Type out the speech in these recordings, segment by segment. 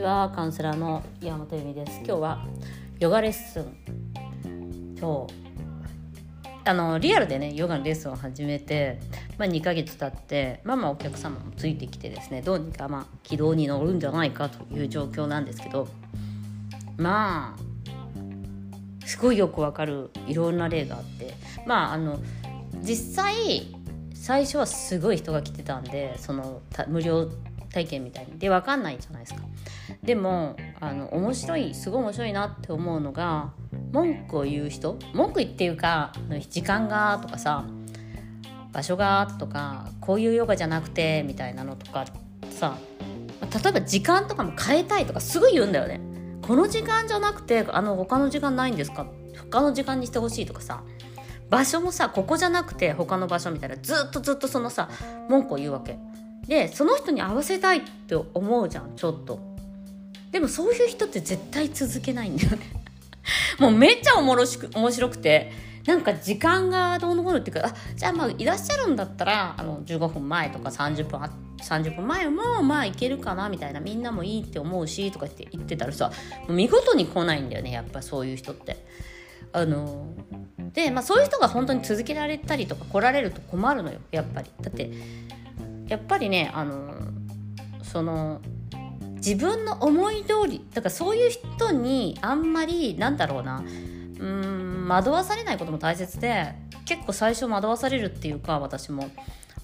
ちはカウンセラーの山本由美です。今日はヨガレッスン。今日あのリアルでねヨガのレッスンを始めて、まあ、2ヶ月経ってまあまあお客様もついてきてですねどうにかまあ軌道に乗るんじゃないかという状況なんですけどまあすごいよくわかるいろんな例があってまああの実際最初はすごい人が来てたんでその無料体験みたいに。で分かんないじゃないですか。でもあの面白いすごい面白いなって思うのが文句を言う人文句言っていうか時間がとかさ場所がとかこういうヨガじゃなくてみたいなのとかさ例えば時間とかも変えたいとかすぐ言うんだよね。この時間じゃなくてあの他の時間ないんですか？他の時間にしてほしいとかさ場所もさここじゃなくて他の場所みたいなずっとずっとそのさ文句を言うわけ。でその人に合わせたいって思うじゃんちょっと。でもそういう人って絶対続けないんだよね。もうめっちゃおもろしく面白くて。なんか時間がどうのこうのっていうかあじゃあまあいらっしゃるんだったらあの15分前とか30分30分前もまあいけるかなみたいな。みんなもいいって思うしとかって言ってたらさもう見事に来ないんだよねやっぱそういう人って。あので、まあ、そういう人が本当に続けられたりとか来られると困るのよやっぱり。だってやっぱりねあのその自分の思い通りだからそういう人にあんまりなんだろうなうん惑わされないことも大切で結構最初惑わされるっていうか私も。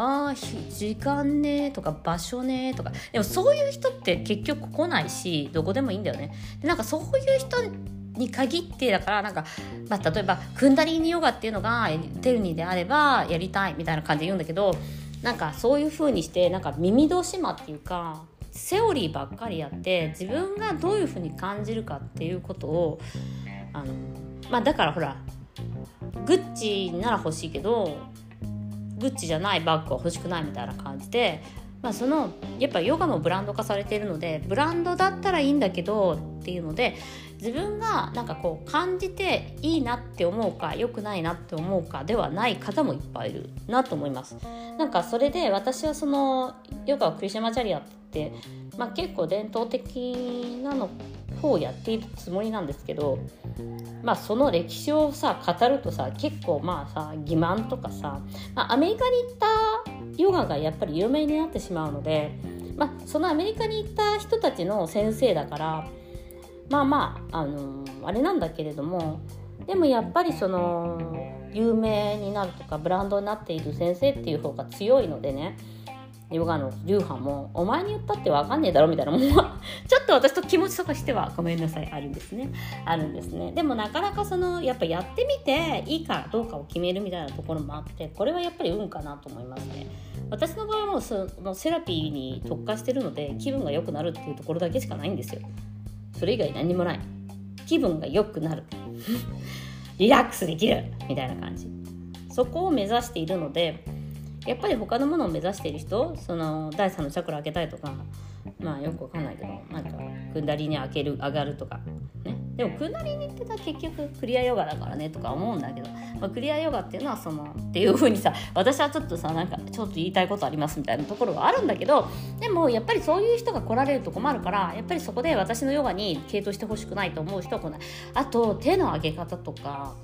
ああ時間ねとか場所ねとかでもそういう人って結局来ないしどこでもいいんだよねでなんかそういう人に限ってだからなんか、まあ、例えばクンダリーニヨガっていうのがテルニーであればやりたいみたいな感じで言うんだけどなんかそういう風にしてなんか耳戸島っていうかセオリーばっかりやって自分がどういう風に感じるかっていうことをあのまあだからほらグッチなら欲しいけどグッチじゃないバッグは欲しくないみたいな感じで、まあ、そのやっぱヨガもブランド化されているのでブランドだったらいいんだけどっていうので自分がなんかこう感じていいなって思うか良くないなって思うかではない方もいっぱいいるなと思います。なんかそれで私はそのヨガはクリシマチャリアって、まあ、結構伝統的なの方をやっているつもりなんですけどまあその歴史をさ語るとさ結構まあさ欺瞞とかさ、まあ、アメリカに行ったヨガがやっぱり有名になってしまうので、まあ、そのアメリカに行った人たちの先生だからまあまあ、あのー、あれなんだけれどもでもやっぱりその有名になるとかブランドになっている先生っていう方が強いのでねヨガの流派もお前に言ったって分かんねえだろみたいなもんは ちょっと私と気持ちとかしてはごめんなさいあるんですね。あるんですね。でもなかなかそのやっぱやってみていいかどうかを決めるみたいなところもあってこれはやっぱり運かなと思いますね。私の場合はもうそのセラピーに特化してるので気分が良くなるっていうところだけしかないんですよ。それ以外何もない。気分が良くなる。リラックスできる。みたいな感じ。そこを目指しているのでやっぱり他のものを目指している人その第3のチャクラ開けたいとかまあよくわかんないけどなんかくんだりに開ける上がるとかね。でもくんだりにってた結局クリアヨガだからねとか思うんだけど、まあ、クリアヨガっていうのはそのっていう風にさ 私はちょっとさなんかちょっと言いたいことありますみたいなところはあるんだけどでもやっぱりそういう人が来られると困るからやっぱりそこで私のヨガに傾倒してほしくないと思う人は来ない。あと手の上げ方とか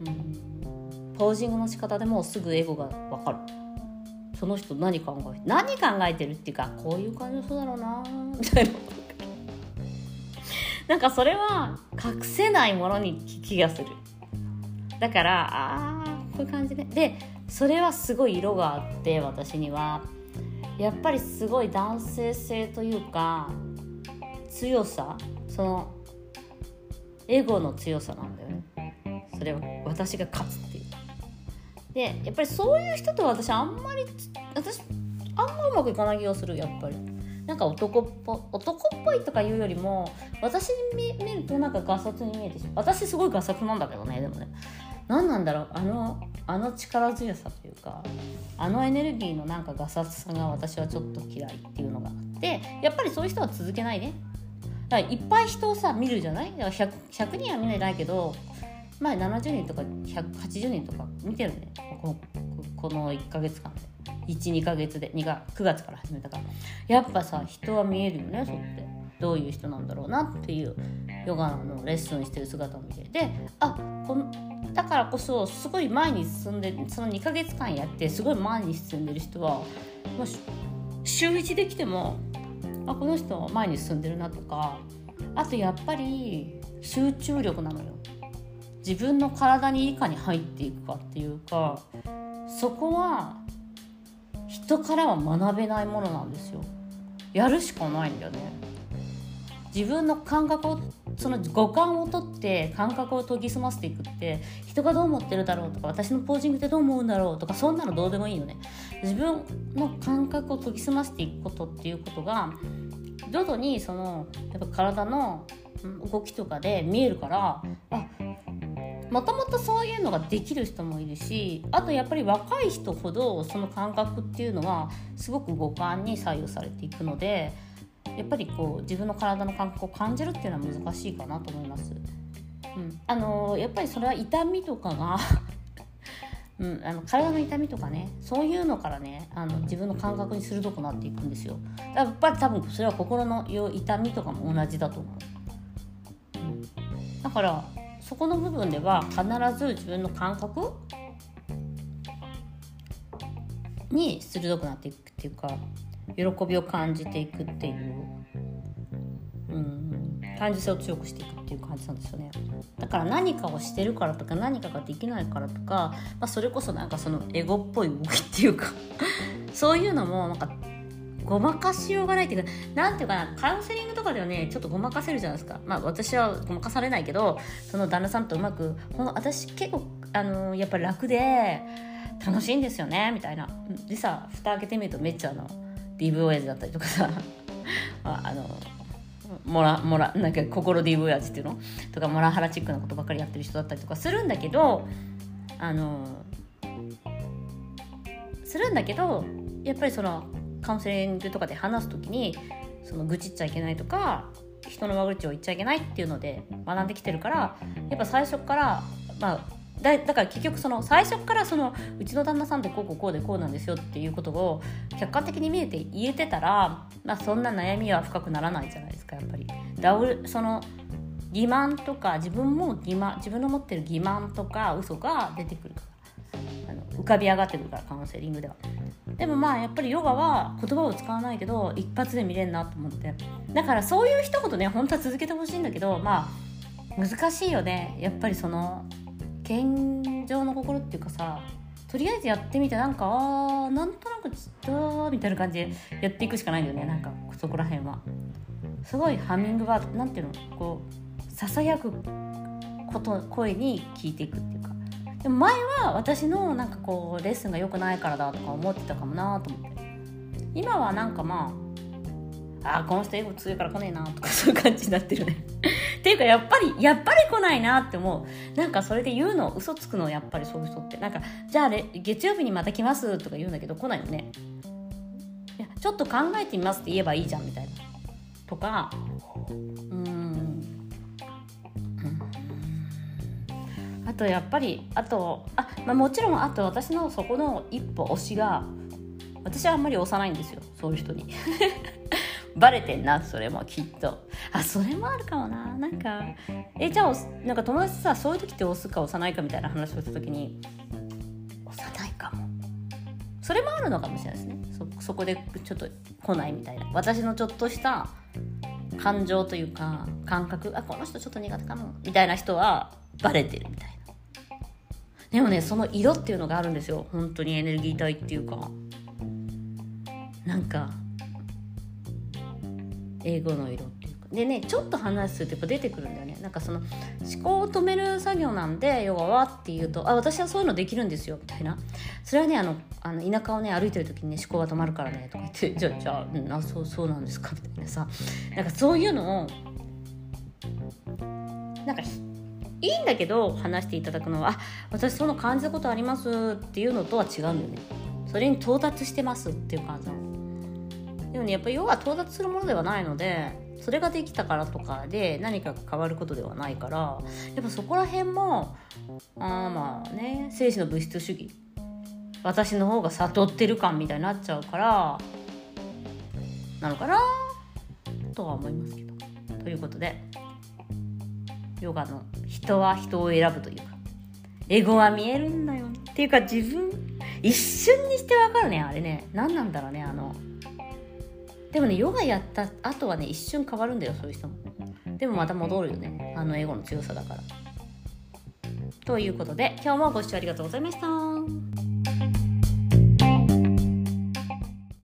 うんポージングの仕方でもすぐエゴが分かる。その人何考えて何考えてるっていうかこういう感じの人だろうなみたいな。なんかそれは隠せないものに気がする。だからああこういう感じででそれはすごい色があって私には。やっぱりすごい男性性というか強さそのエゴの強さなんだよね。それは私が勝つっていう。でやっぱりそういう人と私あんまり私あんまうまくいかない気がするやっぱり。なんか男っぽ男っぽいとかいうよりも私に見るとなんかガサツに見えてしまう。私すごいガサツなんだけどねでもね。何なんだろうあのあの力強さというかあのエネルギーのなんかガサツさが私はちょっと嫌いっていうのがあってやっぱりそういう人は続けないね。だからいっぱい人をさ見るじゃない？だから 100, 100人は見ないけど前70人とか180人とか見てるね。このこの1ヶ月間で。12ヶ月で2が9月から始めたから。やっぱさ人は見えるよねそうって。どういう人なんだろうなっていうヨガのレッスンしてる姿を見てであこのだからこそすごい前に進んでその2ヶ月間やってすごい前に進んでる人は、まあ、週1できてもあこの人は前に進んでるなとかあとやっぱり集中力なのよ。自分の体にいかに入っていくかっていうかそこは人からは学べないものなんですよ。やるしかないんだよね。自分の感覚をその五感をとって感覚を研ぎ澄ませていくって人がどう思ってるだろうとか私のポージングってどう思うんだろうとかそんなのどうでもいいよね。自分の感覚を研ぎ澄ませていくことっていうことが徐々にそのやっぱ体の動きとかで見えるからあもともとそういうのができる人もいるしあとやっぱり若い人ほどその感覚っていうのはすごく五感に左右されていくのでやっぱりこう自分の体の感覚を感じるっていうのは難しいかなと思います。うん、あのやっぱりそれは痛みとかが うん、あの体の痛みとかねそういうのからねあの自分の感覚に鋭くなっていくんですよ。だからやっぱり多分それは心の痛みとかも同じだと思う、うん、だからそこの部分では必ず自分の感覚に鋭くなっていくっていうか喜びを感じていくっていう、うん、感受性を強くしていくっていう感じなんですよね。だから何かをしてるからとか何かができないからとか、まあ、それこそなんかそのエゴっぽい動きっていうか そういうのもなんかごまかしようがないっていうか何ていうかなカウンセリングとかではねちょっとごまかせるじゃないですか。まあ私はごまかされないけどその旦那さんとうまくこの私結構あのやっぱり楽で楽しいんですよねみたいな。でさ蓋開けてみるとめっちゃあの DV 親父だったりとかさ ああのモラモラなんか心 DV 親父っていうの？とかモラハラチックなことばっかりやってる人だったりとかするんだけどあのするんだけどやっぱりそのカウンセリングとかで話す時にその愚痴っちゃいけないとか人の悪口を言っちゃいけないっていうので学んできてるからやっぱ最初からまあだだから結局その最初からそのうちの旦那さんってこうこうこうでこうなんですよっていうことを客観的に見えて言えてたら、まあ、そんな悩みは深くならないじゃないですかやっぱり。だその欺瞞とか自分も欺瞞自分の持ってる欺瞞とか嘘が出てくるからあの浮かび上がってくるからカウンセリングでは。でもまあやっぱりヨガは言葉を使わないけど一発で見れるなと思って。だからそういう一言ね本当は続けてほしいんだけどまあ難しいよね。やっぱりその健常の心っていうかさとりあえずやってみてなんかあーなんとなくちょっとみたいな感じでやっていくしかないんだよね。なんかそこら辺は。すごいハミングバードなんていうの？こうささやくこと声に聞いていくっていうか。でも前は私のなんかこうレッスンが良くないからだとか思ってたかもなと思って。今はなんかまああこの人英語強いから来ねえなとかそういう感じになってるね。っていうかやっぱりやっぱり来ないなって思う。なんかそれで言うの嘘つくのやっぱりそういう人って。なんかじゃあ月曜日にまた来ますとか言うんだけど来ないよね。いやちょっと考えてみますって言えばいいじゃんみたいな。とかあとやっぱりあとあ、まあ、もちろんあと私のそこの一歩推しが私はあんまり押さないんですよそういう人に。バレてんなそれもきっと。あそれもあるかもな。なんかえじゃあなんか友達さそういう時って押すか押さないかみたいな話をした時に押さないかも。それもあるのかもしれないですね。そそこでちょっと来ないみたいな。私のちょっとした感情というか感覚。あこの人ちょっと苦手かも。みたいな人はバレてるみたいな。でもねその色っていうのがあるんですよ。本当にエネルギー体っていうか。なんか英語の色っていうか。でねちょっと話するとやっぱ出てくるんだよね。なんかその思考を止める作業なんでヨガはっていうとあ私はそういうのできるんですよみたいな。それはねあのあの田舎をね歩いてる時にね思考が止まるからねとか言ってじゃあじゃあ、あそうそうなんですかみたいなさ。なんかそういうのをなんかいいんだけど話していただくのはあ私その感じたことありますっていうのとは違うんだよね。それに到達してますっていう感じなの。でもねやっぱり要は到達するものではないのでそれができたからとかで何かが変わることではないからやっぱそこら辺もあまあね精子の物質主義。私の方が悟ってる感みたいになっちゃうからなのかなとは思いますけど。ということでヨガの人は人を選ぶというかエゴは見えるんだよっていうか自分一瞬にして分かるねあれね。何なんだろうねあの。でもねヨガやった後はね一瞬変わるんだよそういう人も。でもまた戻るよねあのエゴの強さだから。ということで今日もご視聴ありがとうございました。